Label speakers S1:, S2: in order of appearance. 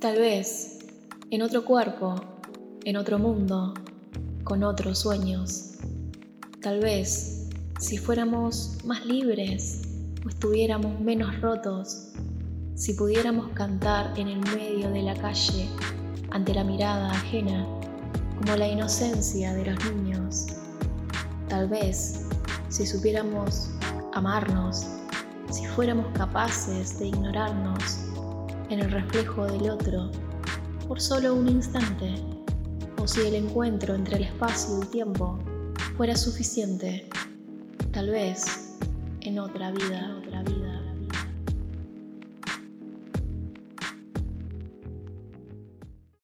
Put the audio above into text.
S1: Tal vez en otro cuerpo, en otro mundo, con otros sueños. Tal vez si fuéramos más libres o estuviéramos menos rotos, si pudiéramos cantar en el medio de la calle ante la mirada ajena, como la inocencia de los niños. Tal vez si supiéramos amarnos, si fuéramos capaces de ignorarnos en el reflejo del otro por solo un instante o si el encuentro entre el espacio y el tiempo fuera suficiente, tal vez en otra vida, otra vida.